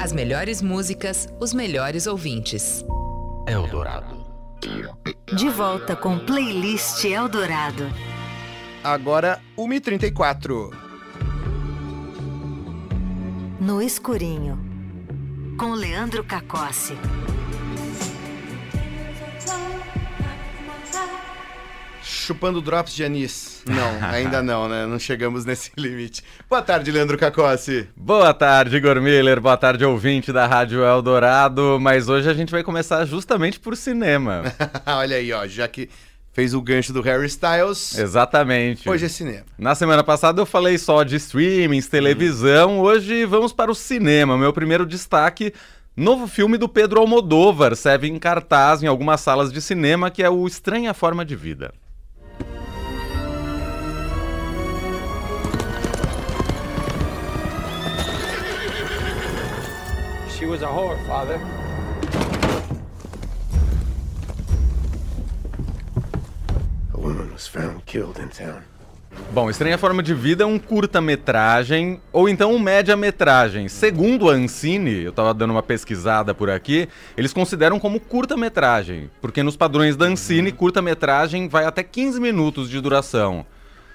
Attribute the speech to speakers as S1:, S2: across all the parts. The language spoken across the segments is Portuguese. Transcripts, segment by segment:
S1: As melhores músicas, os melhores ouvintes.
S2: Eldorado.
S3: De volta com Playlist Eldorado.
S4: Agora, 1h34.
S3: No Escurinho. Com Leandro Cacossi.
S4: Chupando drops de anis. Não, ainda não, né? Não chegamos nesse limite. Boa tarde, Leandro Cacossi.
S2: Boa tarde, Igor Miller. Boa tarde, ouvinte da Rádio Eldorado. Mas hoje a gente vai começar justamente por cinema.
S4: Olha aí, ó, já que fez o gancho do Harry Styles.
S2: Exatamente.
S4: Hoje é cinema.
S2: Na semana passada eu falei só de streamings, televisão. Hoje vamos para o cinema. Meu primeiro destaque Novo filme do Pedro Almodóvar serve em cartaz em algumas salas de cinema, que é o Estranha Forma de Vida.
S5: She was a whore, father.
S6: A woman was found killed in town.
S2: Bom, Estranha Forma de Vida é um curta-metragem ou então um média-metragem. Segundo a Ancine, eu tava dando uma pesquisada por aqui, eles consideram como curta-metragem, porque nos padrões da Ancine, curta-metragem vai até 15 minutos de duração.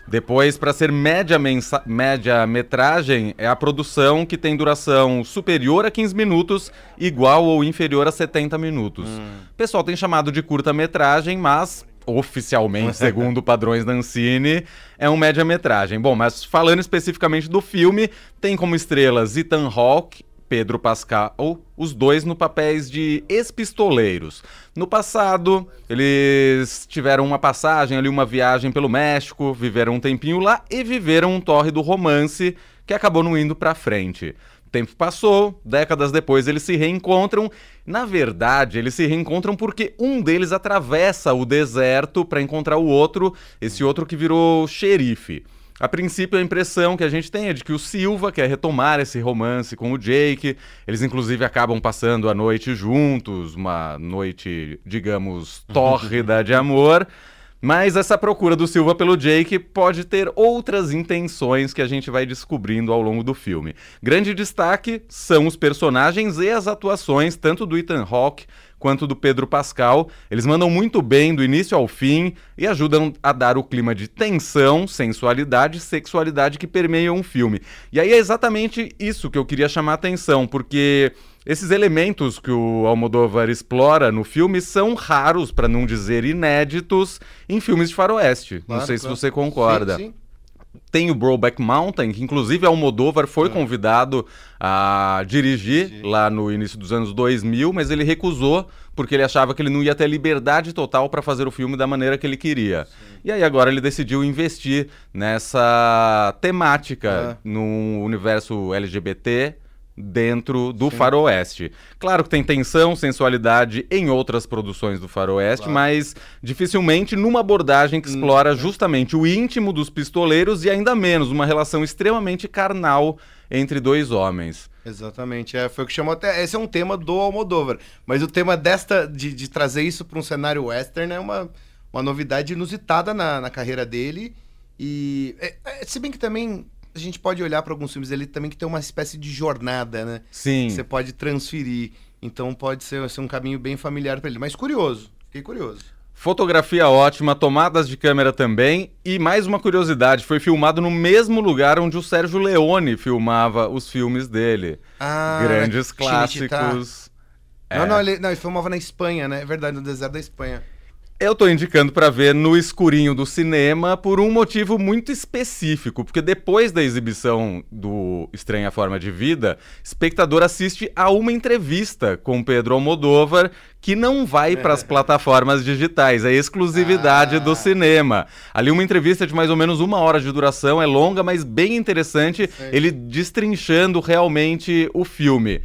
S2: Depois, para ser média-metragem, é a produção que tem duração superior a 15 minutos, igual ou inferior a 70 minutos. O pessoal tem chamado de curta-metragem, mas oficialmente, segundo padrões da Ancine, é um média-metragem. Bom, mas falando especificamente do filme, tem como estrelas Ethan Hawke, Pedro Pascal, os dois no papéis de ex-pistoleiros. No passado, eles tiveram uma passagem ali, uma viagem pelo México, viveram um tempinho lá e viveram um torre do romance que acabou não indo pra frente tempo passou, décadas depois eles se reencontram. Na verdade, eles se reencontram porque um deles atravessa o deserto para encontrar o outro, esse outro que virou xerife. A princípio, a impressão que a gente tem é de que o Silva quer retomar esse romance com o Jake. Eles, inclusive, acabam passando a noite juntos, uma noite, digamos, tórrida de amor. Mas essa procura do Silva pelo Jake pode ter outras intenções que a gente vai descobrindo ao longo do filme. Grande destaque são os personagens e as atuações, tanto do Ethan Hawke quanto do Pedro Pascal. Eles mandam muito bem do início ao fim e ajudam a dar o clima de tensão, sensualidade e sexualidade que permeiam o filme. E aí é exatamente isso que eu queria chamar a atenção, porque esses elementos que o Almodóvar explora no filme são raros, para não dizer inéditos, em filmes de faroeste.
S4: Claro,
S2: não sei
S4: claro.
S2: se você concorda.
S4: Sim, sim.
S2: Tem o Brokeback Mountain, que inclusive Almodóvar foi convidado a dirigir
S4: Sim.
S2: lá no início dos anos 2000, mas ele recusou porque ele achava que ele não ia ter liberdade total para fazer o filme da maneira que ele queria. E aí agora ele decidiu investir nessa temática
S4: É.
S2: no universo LGBT dentro do faroeste. Claro que tem tensão, sensualidade em outras produções do faroeste,
S4: Claro.
S2: mas dificilmente numa abordagem que explora justamente o íntimo dos pistoleiros e ainda menos uma relação extremamente carnal entre dois homens.
S4: Exatamente, é, foi o que chamou até. Esse é um tema do Almodóvar. Mas o tema desta, de, de trazer isso para um cenário western é uma, uma novidade inusitada na, na carreira dele. E. é, é, se bem que também a gente pode olhar para alguns filmes dele também que tem uma espécie de jornada, né?
S2: Sim.
S4: Que você pode transferir. Então pode ser, ser um caminho bem familiar para ele. Mas curioso, fiquei curioso.
S2: Fotografia ótima, tomadas de câmera também. E mais uma curiosidade: foi filmado no mesmo lugar onde o Sérgio Leone filmava os filmes dele.
S4: Ah,
S2: Grandes clássicos.
S4: Não,
S2: É.
S4: não, ele, não, ele filmava na Espanha, né? É verdade, no deserto da Espanha.
S2: Eu tô indicando pra ver no escurinho do cinema por um motivo muito específico, porque depois da exibição do Estranha Forma de Vida, espectador assiste a uma entrevista com Pedro Almodóvar que não vai pras plataformas digitais, é exclusividade
S4: Ah.
S2: do cinema. Ali uma entrevista de mais ou menos uma hora de duração, é longa, mas bem interessante, ele destrinchando realmente o filme.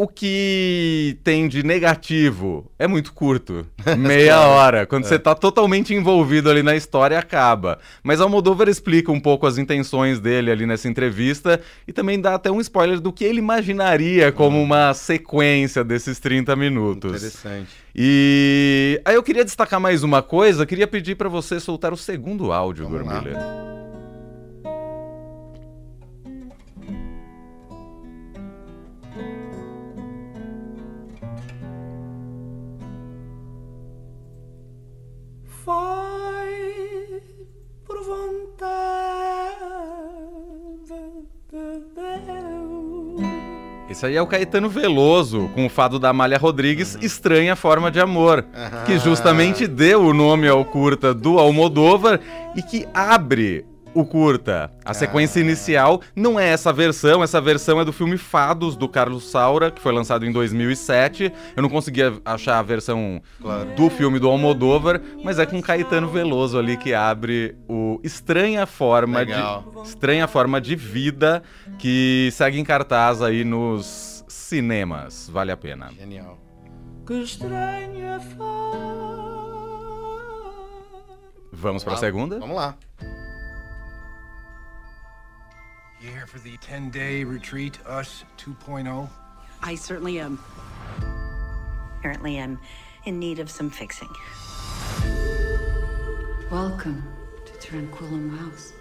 S2: O que tem de negativo é muito curto. Meia hora. Quando você tá totalmente envolvido ali na história, acaba. Mas Almodóvar explica um pouco as intenções dele ali nessa entrevista e também dá até um spoiler do que ele imaginaria como uma sequência desses 30 minutos.
S4: Interessante.
S2: E aí eu queria destacar mais uma coisa, queria pedir pra você soltar o segundo áudio,
S4: Vamos
S2: Esse aí é o Caetano Veloso, com o fado da Amália Rodrigues, Estranha Forma de Amor, que justamente deu o nome ao curta do Almodóvar e que abre o curta. A sequência inicial não é essa versão, essa versão é do filme Fados, do Carlos Saura, que foi lançado em 2007. Eu não conseguia achar a versão do filme do Almodóvar, mas é com Caetano Veloso ali que abre o Estranha Forma
S4: Legal.
S2: de Estranha Forma de Vida, que segue em cartaz aí nos cinemas. Vale a pena.
S4: Genial.
S2: Vamos pra segunda?
S4: Vamos lá.
S7: For the 10 day retreat, Us oh? 2.0?
S8: I certainly am.
S3: Apparently, I'm in need of some fixing.
S8: Welcome to Tranquillum House.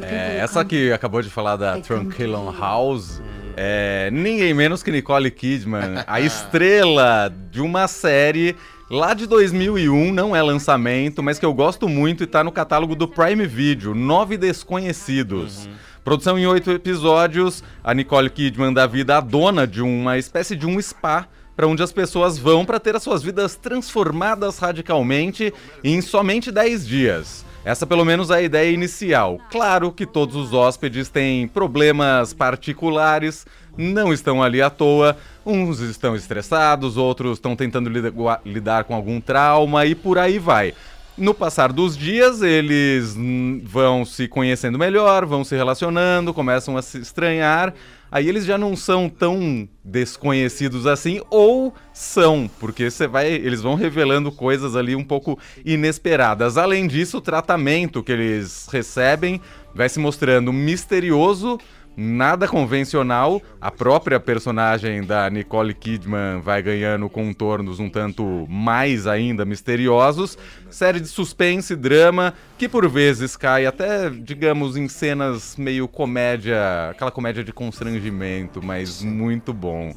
S2: É, essa que acabou de falar da Tranquillon House é ninguém menos que Nicole Kidman, a estrela de uma série lá de 2001, não é lançamento, mas que eu gosto muito e tá no catálogo do Prime Video, Nove Desconhecidos. Produção em oito episódios, a Nicole Kidman dá vida à dona de uma espécie de um spa para onde as pessoas vão para ter as suas vidas transformadas radicalmente em somente 10 dias. Essa pelo menos é a ideia inicial. Claro que todos os hóspedes têm problemas particulares, não estão ali à toa. Uns estão estressados, outros estão tentando lida- lidar com algum trauma e por aí vai. No passar dos dias, eles vão se conhecendo melhor, vão se relacionando, começam a se estranhar. Aí eles já não são tão desconhecidos assim, ou são, porque você vai, eles vão revelando coisas ali um pouco inesperadas. Além disso, o tratamento que eles recebem vai se mostrando misterioso, nada convencional. A própria personagem da Nicole Kidman vai ganhando contornos um tanto mais ainda misteriosos. Série de suspense e drama que por vezes cai até, digamos, em cenas meio comédia, aquela comédia de constrangimento, mas muito bom.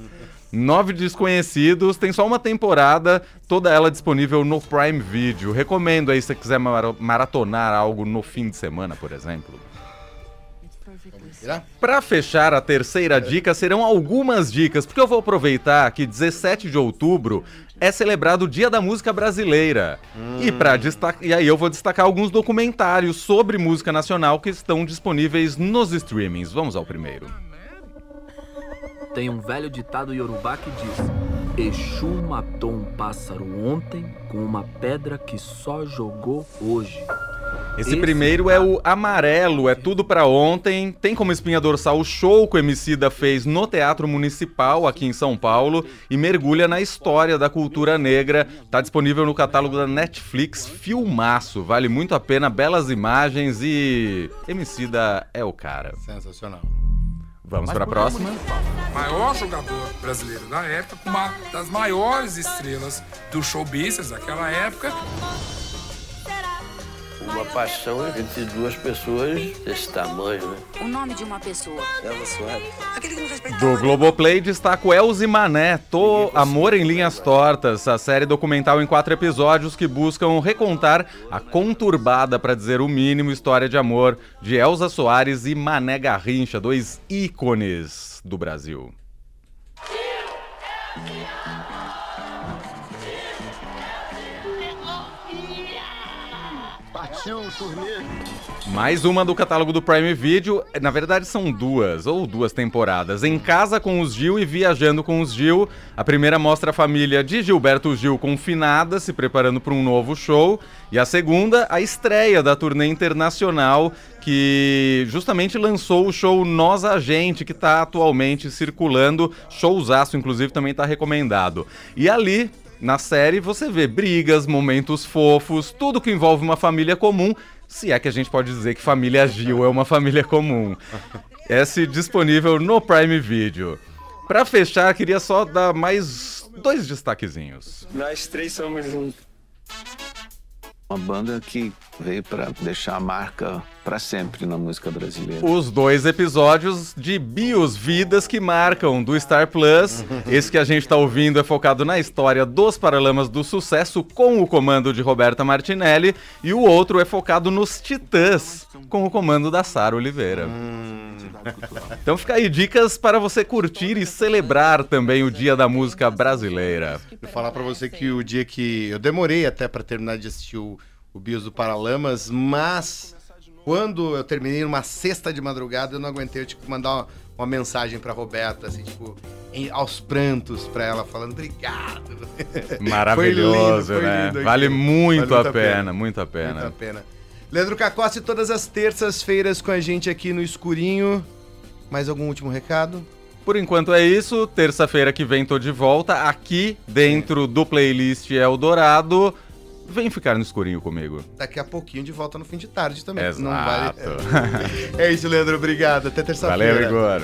S2: Nove Desconhecidos, tem só uma temporada, toda ela disponível no Prime Video. Recomendo aí se você quiser mara- maratonar algo no fim de semana, por exemplo.
S4: Virar?
S2: Pra fechar a terceira dica, serão algumas dicas, porque eu vou aproveitar que 17 de outubro é celebrado o Dia da Música Brasileira. E, pra destacar, e aí eu vou destacar alguns documentários sobre música nacional que estão disponíveis nos streamings. Vamos ao primeiro.
S9: Tem um velho ditado iorubá que diz: Exu matou um pássaro ontem com uma pedra que só jogou hoje.
S2: Esse
S9: Esse
S2: primeiro é o Amarelo, é tudo pra ontem. Tem como espinha dorsal o show que o Emicida fez no Teatro Municipal aqui em São Paulo e mergulha na história da cultura negra. Tá disponível no catálogo da Netflix, filmaço. Vale muito a pena, belas imagens e Emicida é o cara.
S4: Sensacional.
S2: Vamos pra próxima.
S10: maior jogador brasileiro da época, com uma das maiores estrelas do show business daquela época.
S6: Uma paixão entre duas pessoas desse tamanho, né?
S8: O nome de uma pessoa.
S6: Ela Soares.
S10: Aquele que não.
S2: Do Globoplay destaco Elze Mané, Tô Amor em Linhas Tortas, a série documental em quatro episódios que buscam recontar a conturbada, pra dizer o mínimo, história de amor de Elza Soares e Mané Garrincha, dois ícones do Brasil. Mais uma do catálogo do Prime Video. Na verdade, são duas, ou duas temporadas. Em Casa com os Gil e Viajando com os Gil. A primeira mostra a família de Gilberto Gil confinada, se preparando para um novo show. E a segunda, a estreia da turnê internacional, que justamente lançou o show Nós a Gente, que está atualmente circulando. Showzaço, inclusive, também está recomendado. E ali, na série você vê brigas, momentos fofos, tudo que envolve uma família comum, se é que a gente pode dizer que família Gil é uma família comum. Esse disponível no Prime Video. Pra fechar, queria só dar mais dois destaquezinhos.
S5: Nós três somos um.
S11: Uma banda que veio pra deixar a marca pra sempre na música brasileira.
S2: Os dois episódios de Bios Vidas que marcam do Star Plus. Esse que a gente tá ouvindo é focado na história dos Paralamas do Sucesso com o comando de Roberta Martinelli e o outro é focado nos Titãs com o comando da Sara Oliveira. Então fica aí dicas para você curtir e celebrar também o Dia da Música Brasileira.
S4: Vou falar pra você que o dia que. Eu demorei até pra terminar de assistir o, o Bios do Paralamas, mas quando eu terminei numa sexta de madrugada, eu não aguentei. Eu tive que mandar uma, uma mensagem pra Roberta, assim, tipo, em- aos prantos pra ela, falando obrigado.
S2: Maravilhoso,
S4: Foi lindo, foi
S2: né?
S4: lindo
S2: vale muito
S4: Vale
S2: a pena, muito a pena.
S4: Muito a pena. Leandro Cacossi, todas as terças-feiras com a gente aqui no Escurinho. Mais algum último recado?
S2: Por enquanto é isso. Terça-feira que vem tô de volta aqui dentro do playlist Eldorado. Vem ficar no escurinho comigo.
S4: Daqui a pouquinho de volta no fim de tarde também.
S2: Exato.
S4: Não vale. É isso, Leandro. Obrigado. Até terça-feira.
S2: Valeu, Igor.